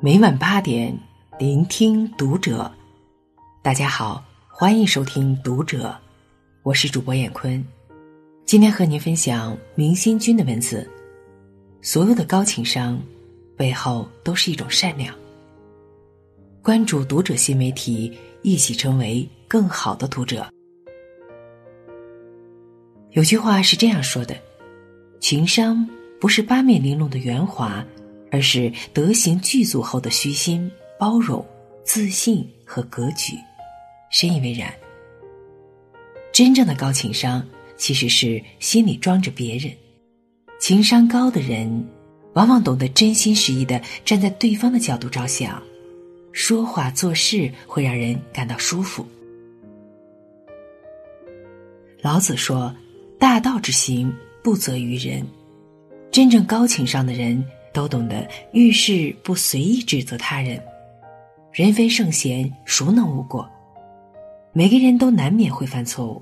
每晚八点，聆听读者。大家好，欢迎收听《读者》，我是主播闫坤。今天和您分享明心君的文字。所有的高情商，背后都是一种善良。关注《读者》新媒体，一起成为更好的读者。有句话是这样说的：情商不是八面玲珑的圆滑。而是德行具足后的虚心、包容、自信和格局，深以为然。真正的高情商，其实是心里装着别人。情商高的人，往往懂得真心实意的站在对方的角度着想，说话做事会让人感到舒服。老子说：“大道之行，不责于人。”真正高情商的人。都懂得遇事不随意指责他人，人非圣贤，孰能无过？每个人都难免会犯错误。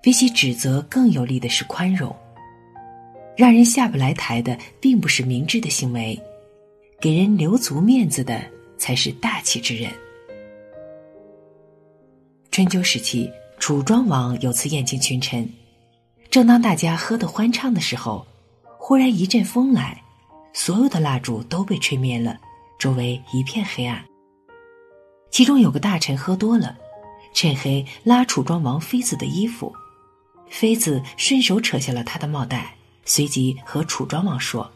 比起指责，更有利的是宽容。让人下不来台的，并不是明智的行为，给人留足面子的，才是大气之人。春秋时期，楚庄王有次宴请群臣，正当大家喝得欢畅的时候。忽然一阵风来，所有的蜡烛都被吹灭了，周围一片黑暗。其中有个大臣喝多了，趁黑拉楚庄王妃子的衣服，妃子顺手扯下了他的帽带，随即和楚庄王说：“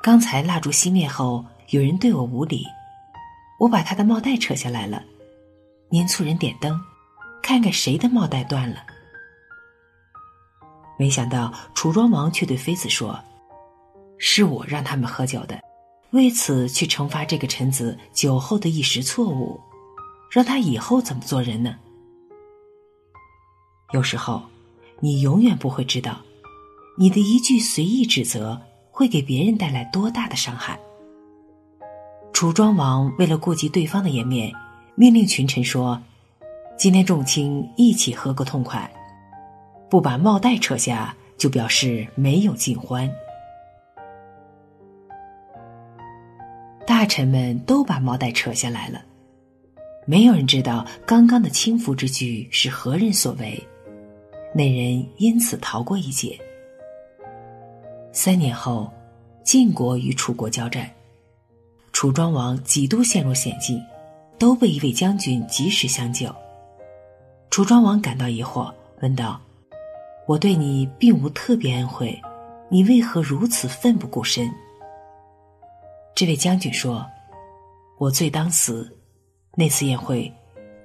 刚才蜡烛熄灭后，有人对我无礼，我把他的帽带扯下来了。您促人点灯，看看谁的帽带断了。”没想到楚庄王却对妃子说：“是我让他们喝酒的，为此去惩罚这个臣子酒后的一时错误，让他以后怎么做人呢？”有时候，你永远不会知道，你的一句随意指责会给别人带来多大的伤害。楚庄王为了顾及对方的颜面，命令群臣说：“今天众卿一起喝个痛快。”不把帽带扯下，就表示没有尽欢。大臣们都把帽带扯下来了，没有人知道刚刚的轻浮之举是何人所为，那人因此逃过一劫。三年后，晋国与楚国交战，楚庄王几度陷入险境，都被一位将军及时相救。楚庄王感到疑惑，问道。我对你并无特别恩惠，你为何如此奋不顾身？这位将军说：“我罪当死。那次宴会，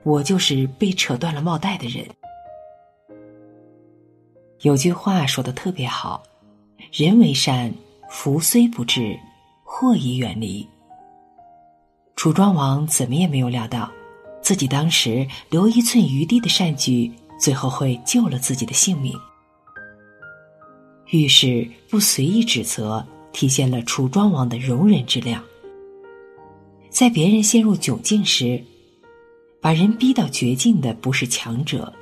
我就是被扯断了帽带的人。”有句话说的特别好：“人为善，福虽不至，祸已远离。”楚庄王怎么也没有料到，自己当时留一寸余地的善举，最后会救了自己的性命。遇事不随意指责，体现了楚庄王的容忍之量。在别人陷入窘境时，把人逼到绝境的不是强者，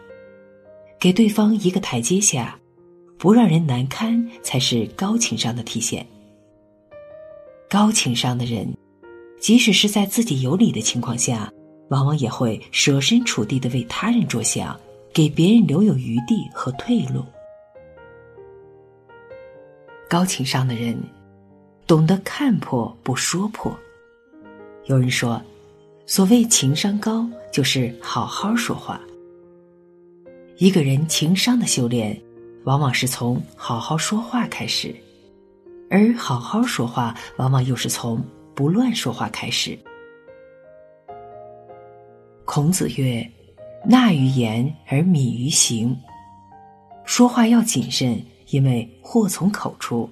给对方一个台阶下，不让人难堪，才是高情商的体现。高情商的人，即使是在自己有理的情况下，往往也会设身处地的为他人着想，给别人留有余地和退路。高情商的人，懂得看破不说破。有人说，所谓情商高，就是好好说话。一个人情商的修炼，往往是从好好说话开始，而好好说话，往往又是从不乱说话开始。孔子曰：“讷于言而敏于行。”说话要谨慎。因为祸从口出，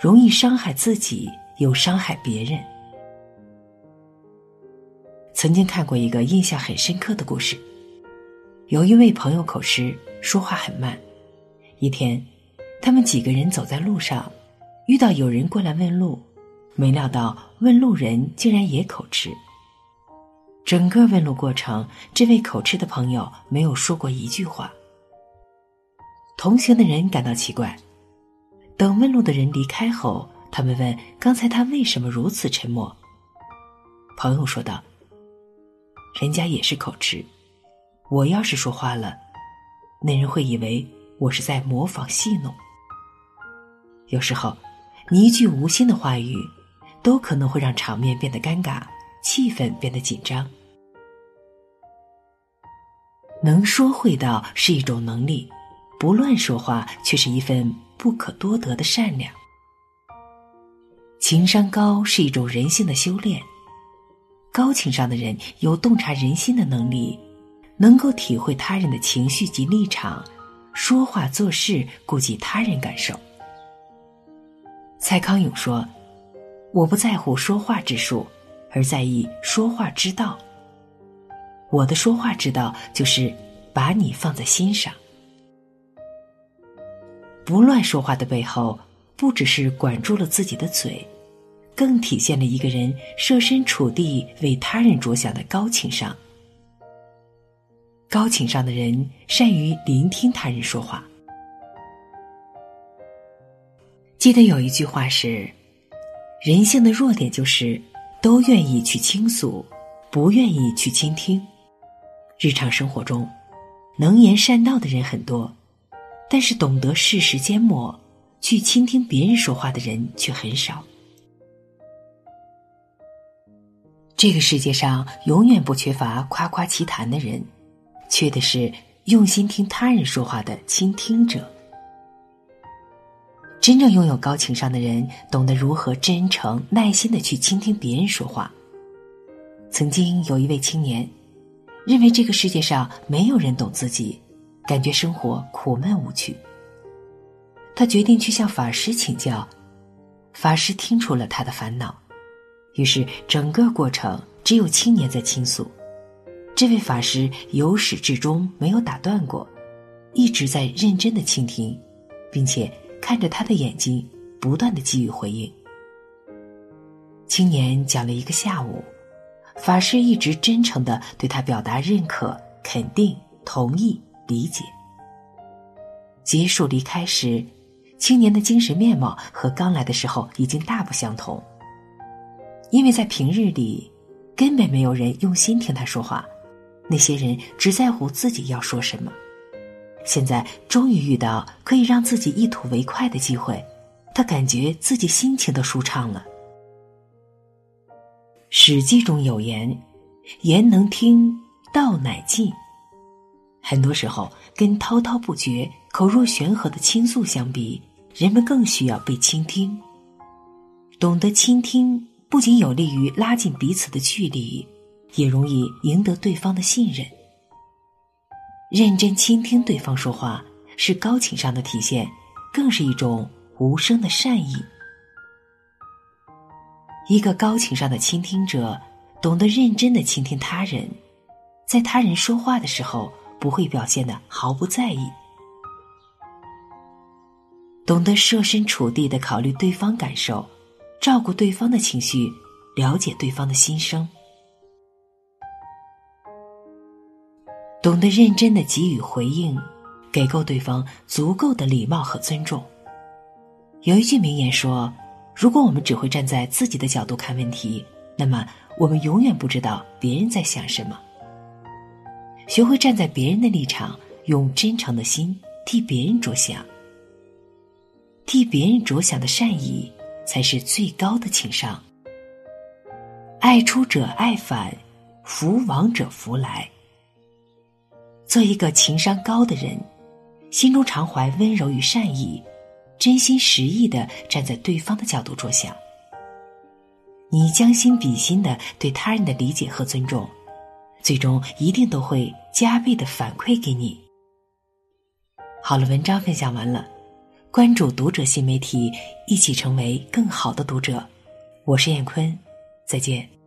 容易伤害自己，又伤害别人。曾经看过一个印象很深刻的故事，有一位朋友口吃，说话很慢。一天，他们几个人走在路上，遇到有人过来问路，没料到问路人竟然也口吃。整个问路过程，这位口吃的朋友没有说过一句话。同行的人感到奇怪，等问路的人离开后，他们问：“刚才他为什么如此沉默？”朋友说道：“人家也是口吃，我要是说话了，那人会以为我是在模仿戏弄。有时候，你一句无心的话语，都可能会让场面变得尴尬，气氛变得紧张。能说会道是一种能力，不乱说话却是一份不可多得的善良。”情商高是一种人性的修炼。高情商的人有洞察人心的能力，能够体会他人的情绪及立场，说话做事顾及他人感受。蔡康永说：“我不在乎说话之术，而在意说话之道。我的说话之道就是把你放在心上。不乱说话的背后。”不只是管住了自己的嘴，更体现了一个人设身处地为他人着想的高情商。高情商的人善于聆听他人说话。记得有一句话是：“人性的弱点就是都愿意去倾诉，不愿意去倾听。”日常生活中，能言善道的人很多，但是懂得适时缄默。去倾听别人说话的人却很少。这个世界上永远不缺乏夸夸其谈的人，缺的是用心听他人说话的倾听者。真正拥有高情商的人，懂得如何真诚、耐心的去倾听别人说话。曾经有一位青年，认为这个世界上没有人懂自己，感觉生活苦闷无趣。他决定去向法师请教，法师听出了他的烦恼，于是整个过程只有青年在倾诉，这位法师由始至终没有打断过，一直在认真的倾听，并且看着他的眼睛，不断的给予回应。青年讲了一个下午，法师一直真诚的对他表达认可、肯定、同意、理解。结束离开时。青年的精神面貌和刚来的时候已经大不相同，因为在平日里，根本没有人用心听他说话，那些人只在乎自己要说什么。现在终于遇到可以让自己一吐为快的机会，他感觉自己心情都舒畅了。《史记》中有言：“言能听，道乃进。”很多时候，跟滔滔不绝、口若悬河的倾诉相比，人们更需要被倾听。懂得倾听，不仅有利于拉近彼此的距离，也容易赢得对方的信任。认真倾听对方说话，是高情商的体现，更是一种无声的善意。一个高情商的倾听者，懂得认真的倾听他人，在他人说话的时候，不会表现的毫不在意。懂得设身处地的考虑对方感受，照顾对方的情绪，了解对方的心声，懂得认真的给予回应，给够对方足够的礼貌和尊重。有一句名言说：“如果我们只会站在自己的角度看问题，那么我们永远不知道别人在想什么。”学会站在别人的立场，用真诚的心替别人着想。替别人着想的善意，才是最高的情商。爱出者爱返，福往者福来。做一个情商高的人，心中常怀温柔与善意，真心实意的站在对方的角度着想。你将心比心的对他人的理解和尊重，最终一定都会加倍的反馈给你。好了，文章分享完了。关注读者新媒体，一起成为更好的读者。我是燕坤，再见。